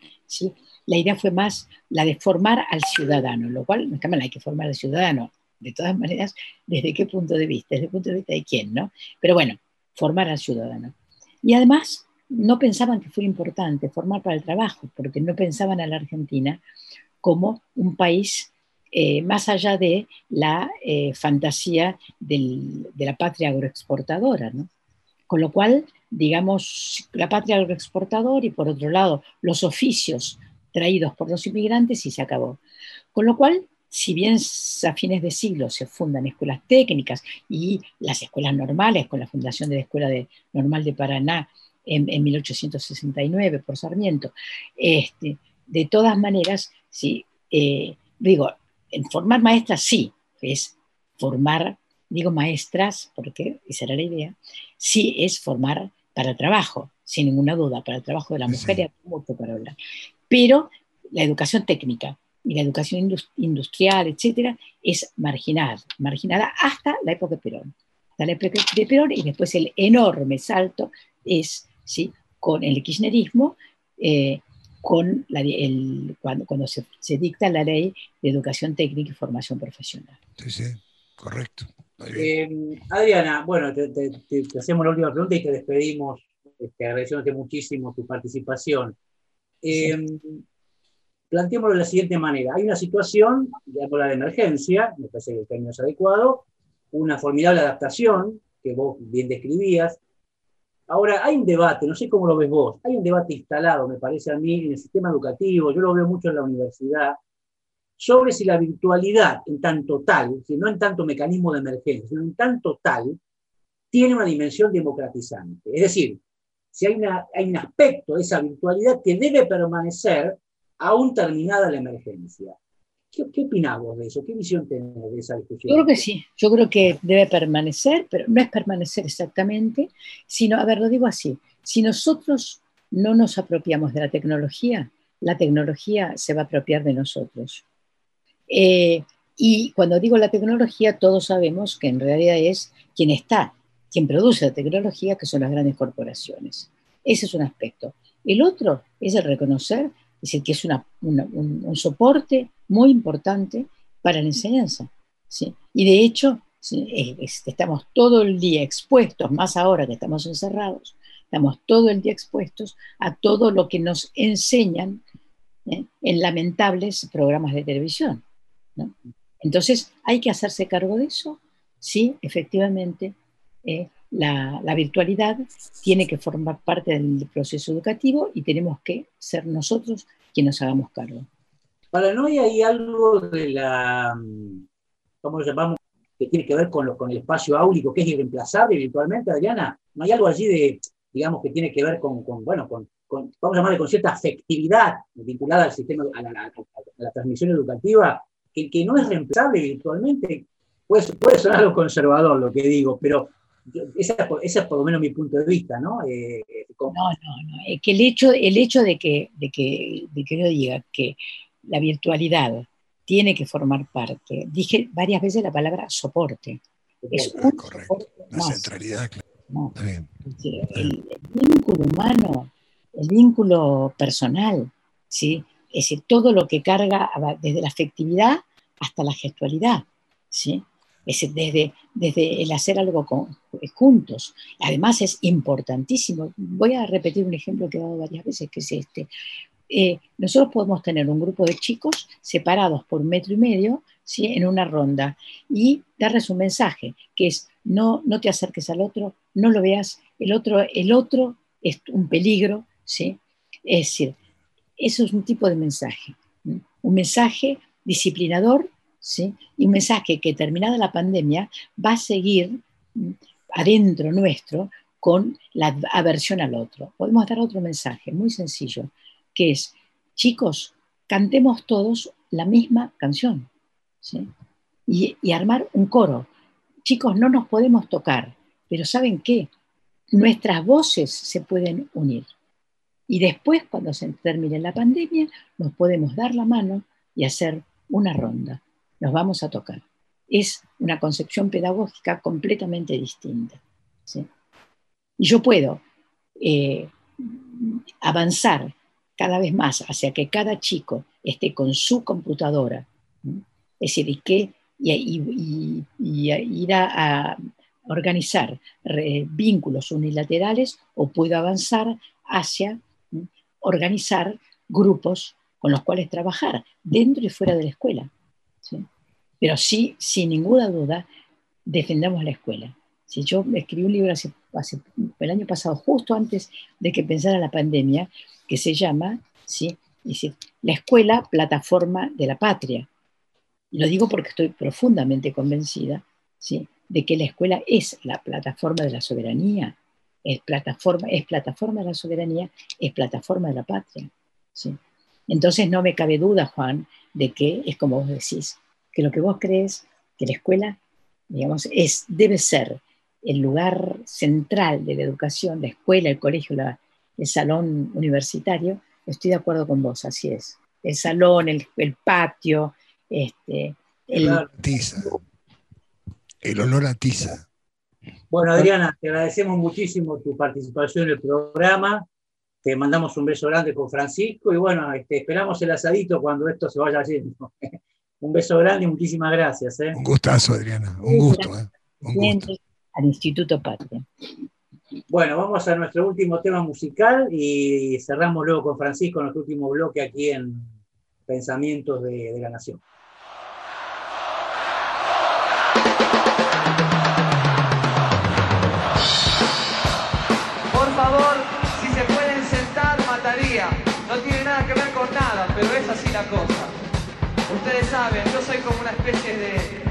La idea fue más la de formar al ciudadano, lo cual no está mal, hay que formar al ciudadano, de todas maneras, ¿desde qué punto de vista? Desde el punto de vista de quién, ¿no? Pero bueno, formar al ciudadano. Y además no pensaban que fuera importante formar para el trabajo, porque no pensaban a la Argentina como un país eh, más allá de la eh, fantasía de la patria agroexportadora. Con lo cual, digamos, la patria agroexportadora y por otro lado los oficios traídos por los inmigrantes y se acabó. Con lo cual, si bien a fines de siglo se fundan escuelas técnicas y las escuelas normales, con la fundación de la Escuela de, Normal de Paraná en, 1869 por Sarmiento, este, de todas maneras, sí, eh, digo, en formar maestras sí, es formar, digo maestras, porque esa era la idea, sí es formar para el trabajo, sin ninguna duda, para el trabajo de la mujer y hay mucho para hablar. Pero la educación técnica y la educación industrial, etcétera, es marginada, marginada hasta la época de Perón. Hasta la época de Perón y después el enorme salto es ¿sí? con el kirchnerismo, eh, con el, cuando, cuando se, dicta la ley de educación técnica y formación profesional. Sí, sí, correcto. Eh, Adriana, bueno, te, hacemos la última pregunta y te despedimos, este, agradeciéndote muchísimo tu participación. Eh, planteémoslo de la siguiente manera. Hay una situación, digamos la de emergencia, me parece que el término es adecuado, una formidable adaptación, que vos bien describías. Ahora, hay un debate, no sé cómo lo ves vos, hay un debate instalado, me parece a mí, en el sistema educativo, yo lo veo mucho en la universidad, sobre si la virtualidad en tanto tal, no en tanto mecanismo de emergencia, sino en tanto tal, tiene una dimensión democratizante. Es decir, si hay, una, hay un aspecto de esa virtualidad que debe permanecer aún terminada la emergencia. ¿Qué, qué de eso? ¿Qué visión tenés de esa discusión? Yo creo que sí, yo creo que debe permanecer, pero no es permanecer exactamente, sino, a ver, lo digo así, si nosotros no nos apropiamos de la tecnología, la tecnología se va a apropiar de nosotros. Eh, y cuando digo la tecnología, todos sabemos que en realidad es quien está, quien produce la tecnología, que son las grandes corporaciones. Ese es un aspecto. El otro es el reconocer, es decir, que es un, soporte muy importante para la enseñanza. ¿sí? Y de hecho, estamos todo el día expuestos, más ahora que estamos encerrados, estamos todo el día expuestos a todo lo que nos enseñan ¿eh? en lamentables programas de televisión. Entonces, hay que hacerse cargo de eso. Sí, efectivamente, eh, la, virtualidad tiene que formar parte del proceso educativo y tenemos que ser nosotros quienes nos hagamos cargo. Para no hay algo de la, ¿cómo lo llamamos? que tiene que ver con, con el espacio áulico, que es irreemplazable virtualmente, Adriana. ¿No hay algo allí de, digamos, que tiene que ver con, bueno, con, vamos a llamarle con cierta afectividad vinculada al sistema, a la, transmisión educativa, que, que, no es reemplazable virtualmente? Puede, puede sonar algo conservador lo que digo, pero ese es por lo menos mi punto de vista, ¿no? Eh, no, no, no. Es que el hecho, el hecho de, que, de, que, de que yo diga que la virtualidad tiene que formar parte, dije varias veces la palabra soporte. Es un correcto, la centralidad. No. El, vínculo humano, el vínculo personal, ¿sí? es decir, todo lo que carga desde la afectividad hasta la gestualidad. ¿sí? Desde, desde el hacer algo juntos. Además es importantísimo. Voy a repetir un ejemplo que he dado varias veces, que es este. Eh, nosotros podemos tener un grupo de chicos separados por un metro y medio ¿sí? en una ronda y darles un mensaje, que es no, no te acerques al otro, no lo veas, el otro, el otro es un peligro. ¿sí? Es decir, eso es un tipo de mensaje. Un mensaje disciplinador y un mensaje que terminada la pandemia va a seguir mm, adentro nuestro con la aversión al otro. Podemos dar otro mensaje muy sencillo, que es, chicos, cantemos todos la misma canción y, y armar un coro. Chicos, no nos podemos tocar, pero ¿saben qué? Nuestras voces se pueden unir. Y después, cuando se termine la pandemia, nos podemos dar la mano y hacer una ronda nos vamos a tocar. Es una concepción pedagógica completamente distinta. Y yo puedo eh, avanzar cada vez más hacia que cada chico esté con su computadora, es decir, y, que, y, ir a, organizar vínculos unilaterales o puedo avanzar hacia organizar grupos con los cuales trabajar dentro y fuera de la escuela. Pero sí, sin ninguna duda, defendamos la escuela. Si yo escribí un libro hace, el año pasado, justo antes de que pensara la pandemia, que se llama ¿sí? Decir, la escuela, plataforma de la patria. Lo digo porque estoy profundamente convencida ¿sí? de que la escuela es la plataforma de la soberanía, es plataforma, es plataforma de la soberanía, es plataforma de la patria. ¿sí? Entonces no me cabe duda, Juan, de que es como vos decís, que lo que vos crees que la escuela, digamos, es, debe ser el lugar central de la educación, la escuela, el colegio, el salón universitario, estoy de acuerdo con vos, así es. El salón, el, patio, este, el... Tiza. El olor a tiza. Bueno, Adriana, te agradecemos muchísimo tu participación en el programa. Te mandamos un beso grande con Francisco y bueno, este, esperamos el asadito cuando esto se vaya haciendo. un beso grande y muchísimas gracias. ¿eh? Un gustazo, Adriana. Un gusto. ¿eh? Un gusto. Al Instituto Patria. Bueno, vamos a nuestro último tema musical y cerramos luego con Francisco nuestro último bloque aquí en Pensamientos de, de la Nación. Ustedes saben, yo soy como una especie de,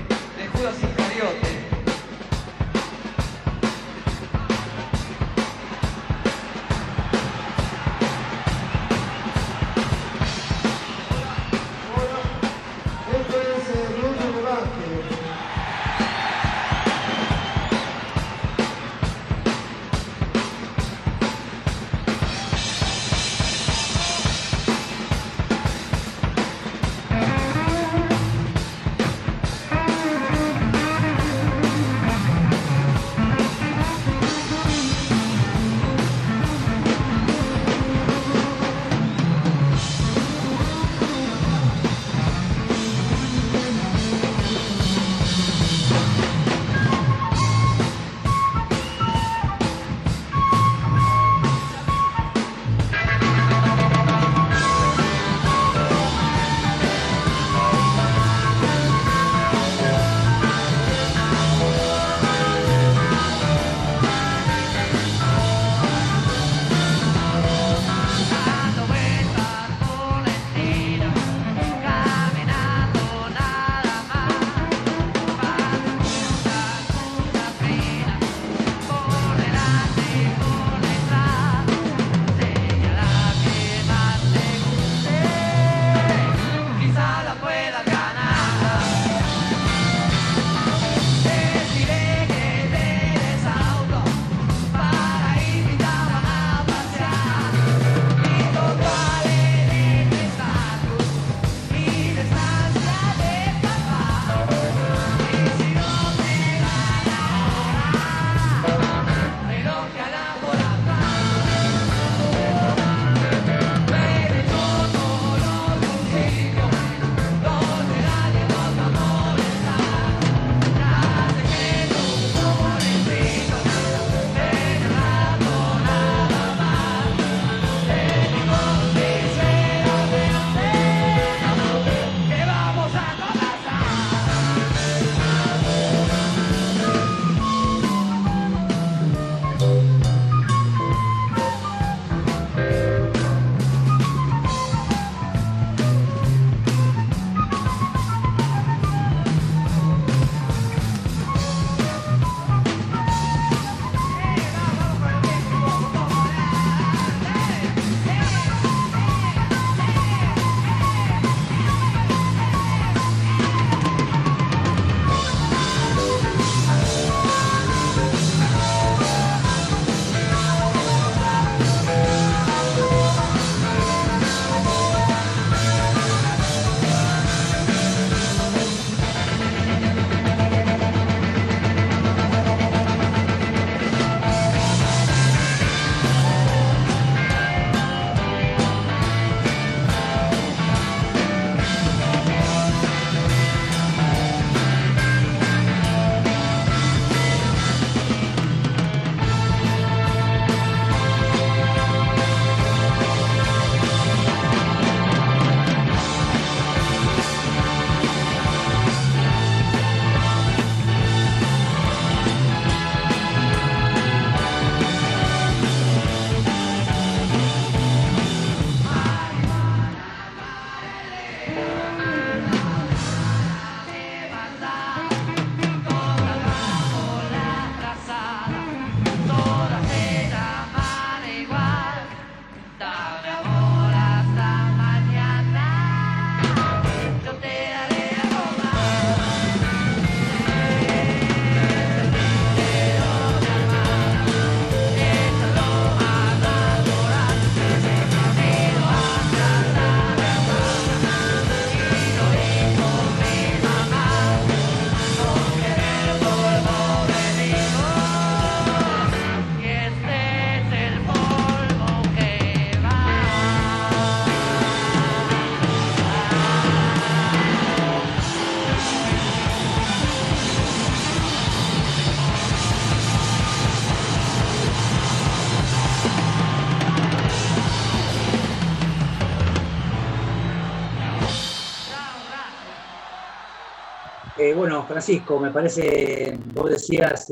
Francisco, me parece, vos decías,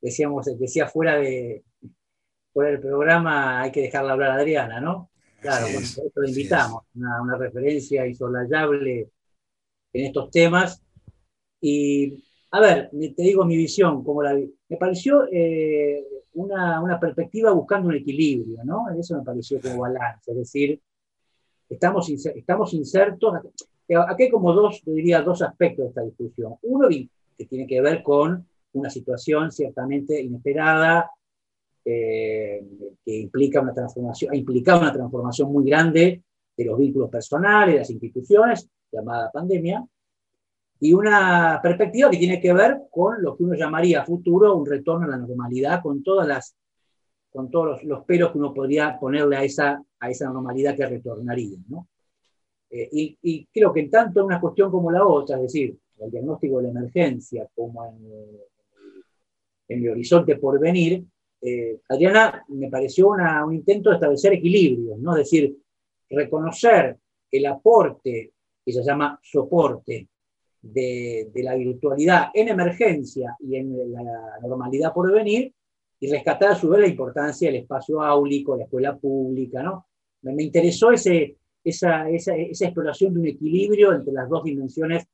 decíamos, decía fuera de fuera del programa, hay que dejarla hablar a Adriana, ¿no? Claro, por eso la invitamos, una, una, referencia insolayable en estos temas. Y, a ver, te digo mi visión, como la Me pareció eh, una, una, perspectiva buscando un equilibrio, ¿no? Eso me pareció como balance, es decir, estamos, estamos insertos. Aquí hay como dos, yo diría, dos aspectos de esta discusión. Uno que tiene que ver con una situación ciertamente inesperada, eh, que implica una transformación, ha implicado una transformación muy grande de los vínculos personales, de las instituciones, llamada pandemia, y una perspectiva que tiene que ver con lo que uno llamaría futuro un retorno a la normalidad, con todas las con todos los, pelos que uno podría ponerle a esa, a esa normalidad que retornaría. ¿no? Eh, y, y, creo que tanto en una cuestión como la otra, es decir, el diagnóstico de la emergencia como en, en el horizonte por venir, eh, Adriana me pareció un intento de establecer equilibrio, ¿no? es decir, reconocer el aporte que se llama soporte de, la virtualidad en emergencia y en la normalidad por venir, y rescatar a su vez la importancia del espacio áulico, la escuela pública. ¿no? Me, interesó ese, esa, esa, esa, exploración de un equilibrio entre las dos dimensiones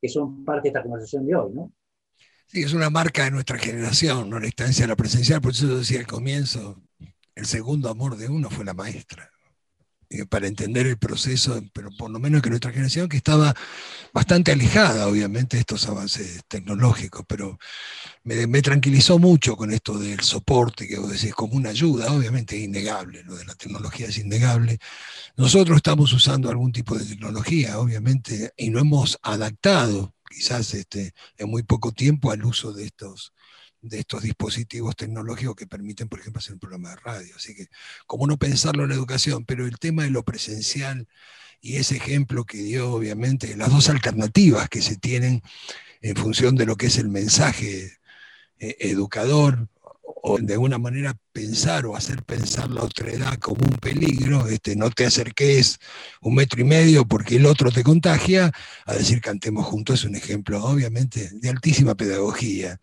que son parte de esta conversación de hoy. ¿no? Sí, es una marca de nuestra generación, ¿no? la instancia de la presencial, por eso decía al comienzo, el segundo amor de uno fue la maestra. Para entender el proceso, pero por lo menos que nuestra generación, que estaba bastante alejada, obviamente, de estos avances tecnológicos, pero me, me, tranquilizó mucho con esto del soporte, que vos decís, como una ayuda, obviamente es innegable, lo de la tecnología es innegable. Nosotros estamos usando algún tipo de tecnología, obviamente, y no hemos adaptado quizás este, en muy poco tiempo al uso de estos, de estos dispositivos tecnológicos que permiten, por ejemplo, hacer un programa de radio. Así que, como no pensarlo en la educación, pero el tema de lo presencial y ese ejemplo que dio, obviamente, las dos alternativas que se tienen en función de lo que es el mensaje eh, educador o de alguna manera pensar o hacer pensar la otredad como un peligro, este, no te acerques un metro y medio porque el otro te contagia, a decir cantemos juntos es un ejemplo obviamente de altísima pedagogía.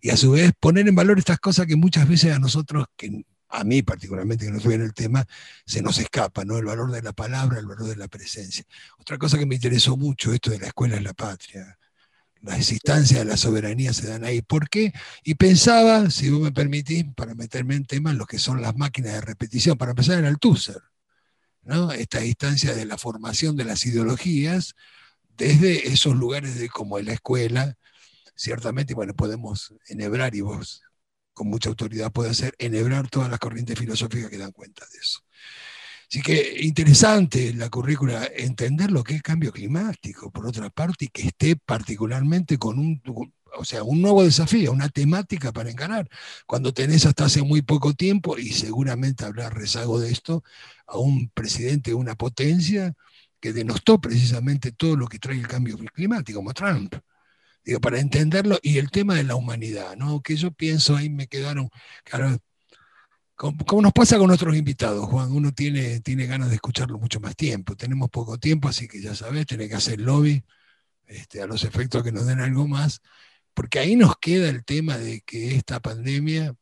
Y a su vez poner en valor estas cosas que muchas veces a nosotros, que a mí particularmente que no estoy en el tema, se nos escapa, ¿no? El valor de la palabra, el valor de la presencia. Otra cosa que me interesó mucho, esto de la escuela en la patria las instancias de la soberanía se dan ahí. ¿Por qué? Y pensaba, si vos me permitís, para meterme en temas, lo que son las máquinas de repetición, para empezar en el TUSER, ¿no? esta instancia de la formación de las ideologías desde esos lugares de, como en la escuela, ciertamente, bueno, podemos enhebrar, y vos con mucha autoridad puede hacer, enhebrar todas las corrientes filosóficas que dan cuenta de eso. Así que interesante la currícula, entender lo que es cambio climático, por otra parte, y que esté particularmente con un, o sea, un nuevo desafío, una temática para encarar. Cuando tenés hasta hace muy poco tiempo, y seguramente habrá rezago de esto, a un presidente de una potencia que denostó precisamente todo lo que trae el cambio climático, como Trump. Digo, para entenderlo, y el tema de la humanidad, ¿no? Que yo pienso, ahí me quedaron, claro, como, nos pasa con nuestros invitados, Juan, uno tiene, tiene ganas de escucharlo mucho más tiempo. Tenemos poco tiempo, así que ya sabes, tiene que hacer lobby este, a los efectos que nos den algo más, porque ahí nos queda el tema de que esta pandemia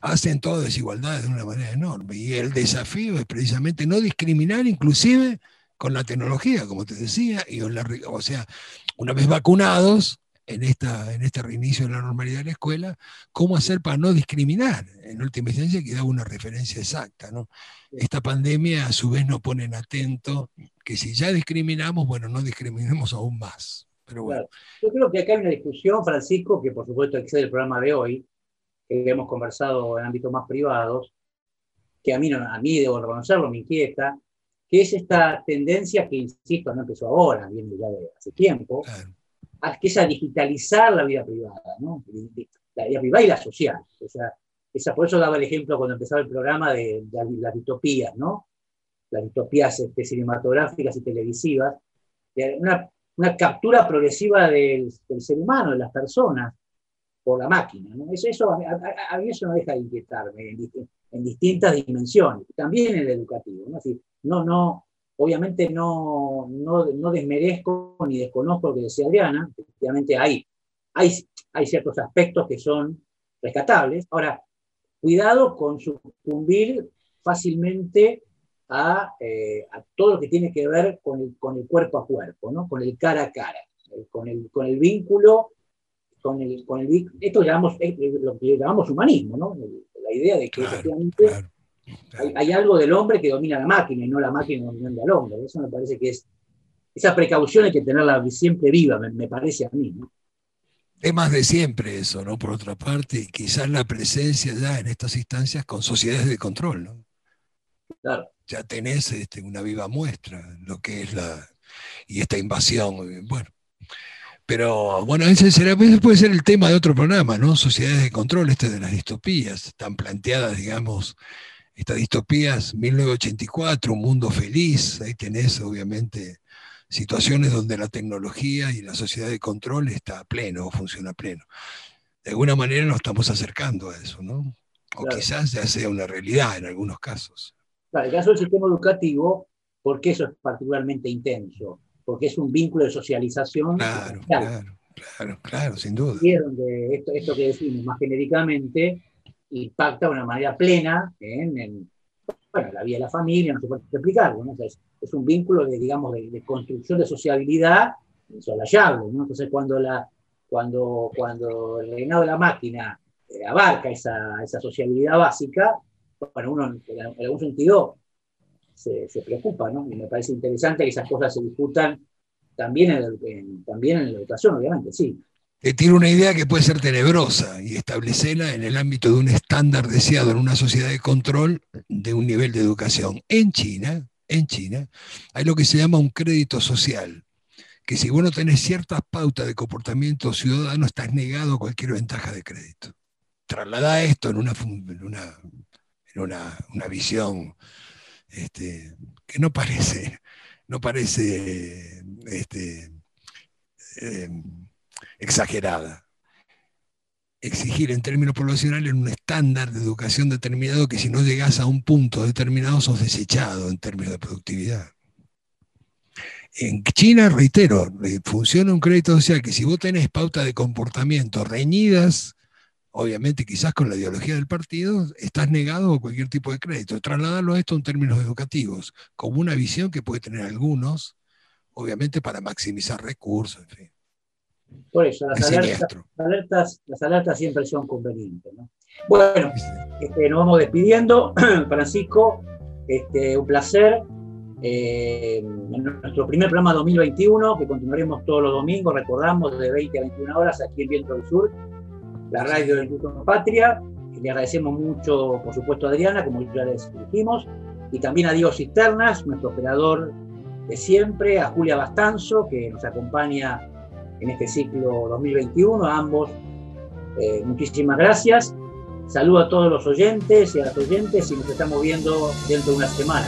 hace en toda desigualdad de una manera enorme. Y el desafío es precisamente no discriminar inclusive con la tecnología, como te decía, y o sea, una vez vacunados, en, esta, en este reinicio de la normalidad de la escuela, cómo hacer para no discriminar. En última instancia, que da una referencia exacta. ¿no? Esta pandemia a su vez nos pone en atento que si ya discriminamos, bueno, no discriminemos aún más. Pero bueno. Yo creo que acá hay una discusión, Francisco, que por supuesto excede el programa de hoy, que hemos conversado en ámbitos más privados, que a mí, a mí debo reconocerlo, me inquieta, que es esta tendencia que, insisto, no empezó ahora, viene ya de hace tiempo, que es a digitalizar la vida privada, ¿no? la vida privada y la social. O sea, esa, por eso daba el ejemplo cuando empezaba el programa de, las distopías, ¿no? las distopías este, cinematográficas y televisivas, una, una captura progresiva del, del, ser humano, de las personas, por la máquina. ¿no? Eso, eso, a, mí eso no deja de inquietarme en, en, distintas dimensiones, también en el educativo. ¿no? No, no, obviamente no, no, no, desmerezco ni desconozco lo que decía Adriana, efectivamente hay, hay, hay ciertos aspectos que son rescatables. Ahora, cuidado con sucumbir fácilmente a, eh, a, todo lo que tiene que ver con el, con el cuerpo a cuerpo, ¿no? con el cara a cara, eh, con, el, con el vínculo, con el, con el, esto llamamos, lo que llamamos humanismo, ¿no? la idea de que efectivamente hay, algo del hombre que domina la máquina y no la máquina dominando al hombre. Eso me parece que es, esa precaución hay que tenerla siempre viva, me, parece a mí. ¿no? Es más de siempre eso, ¿no? Por otra parte, quizás la presencia ya en estas instancias con sociedades de control, ¿no? Claro. Ya tenés este, una viva muestra lo que es la. y esta invasión. Bueno. Pero bueno, ese, será, ese puede ser el tema de otro programa, ¿no? Sociedades de control, este de las distopías, tan planteadas, digamos, estas distopías, 1984, Un Mundo Feliz, ahí tenés obviamente situaciones donde la tecnología y la sociedad de control está a pleno funciona a pleno. De alguna manera nos estamos acercando a eso, ¿no? O quizás ya sea una realidad en algunos casos. Claro, el caso del sistema educativo, porque eso es particularmente intenso? Porque es un vínculo de socialización. Claro, claro, claro, claro, sin duda. Y es donde esto, esto que decimos más genéricamente, impacta de una manera plena en, bueno, la vida de la familia, no se puede explicarlo, ¿no? es, un vínculo de, digamos, de, construcción de sociabilidad insolayable, ¿no? Entonces, cuando, la, cuando, cuando el reinado de la máquina eh, abarca esa, esa, sociabilidad básica, bueno, uno en, algún sentido se, se, preocupa, ¿no? Y me parece interesante que esas cosas se discutan también en, también en la educación, obviamente, sí tiene una idea que puede ser tenebrosa y establecerla en el ámbito de un estándar deseado en una sociedad de control de un nivel de educación. En China, en China, hay lo que se llama un crédito social, que si vos no tenés ciertas pautas de comportamiento ciudadano, estás negado a cualquier ventaja de crédito. Traslada esto en una, una, una, una visión este, que no parece, no parece este, eh, exagerada. Exigir en términos poblacionales un estándar de educación determinado que si no llegas a un punto determinado sos desechado en términos de productividad. En China, reitero, funciona un crédito social que si vos tenés pauta de comportamiento reñidas, obviamente quizás con la ideología del partido, estás negado a cualquier tipo de crédito. Trasladarlo a esto en términos educativos, como una visión que puede tener algunos, obviamente para maximizar recursos, en fin. Por eso, las alertas, las alertas, siempre son convenientes. Bueno, este, nos vamos despidiendo. Francisco, este, un placer. Eh, en nuestro primer programa 2021, que continuaremos todos los domingos, recordamos, de 20 a 21 horas aquí en Viento del Sur, la radio del Grupo Patria. Le agradecemos mucho, por supuesto, a Adriana, como ya les dijimos, y también a Diego Cisternas, nuestro operador de siempre, a Julia Bastanzo, que nos acompaña en este ciclo 2021. A ambos, eh, muchísimas gracias. Saludo a todos los oyentes y a las oyentes y nos estamos viendo dentro de una semana.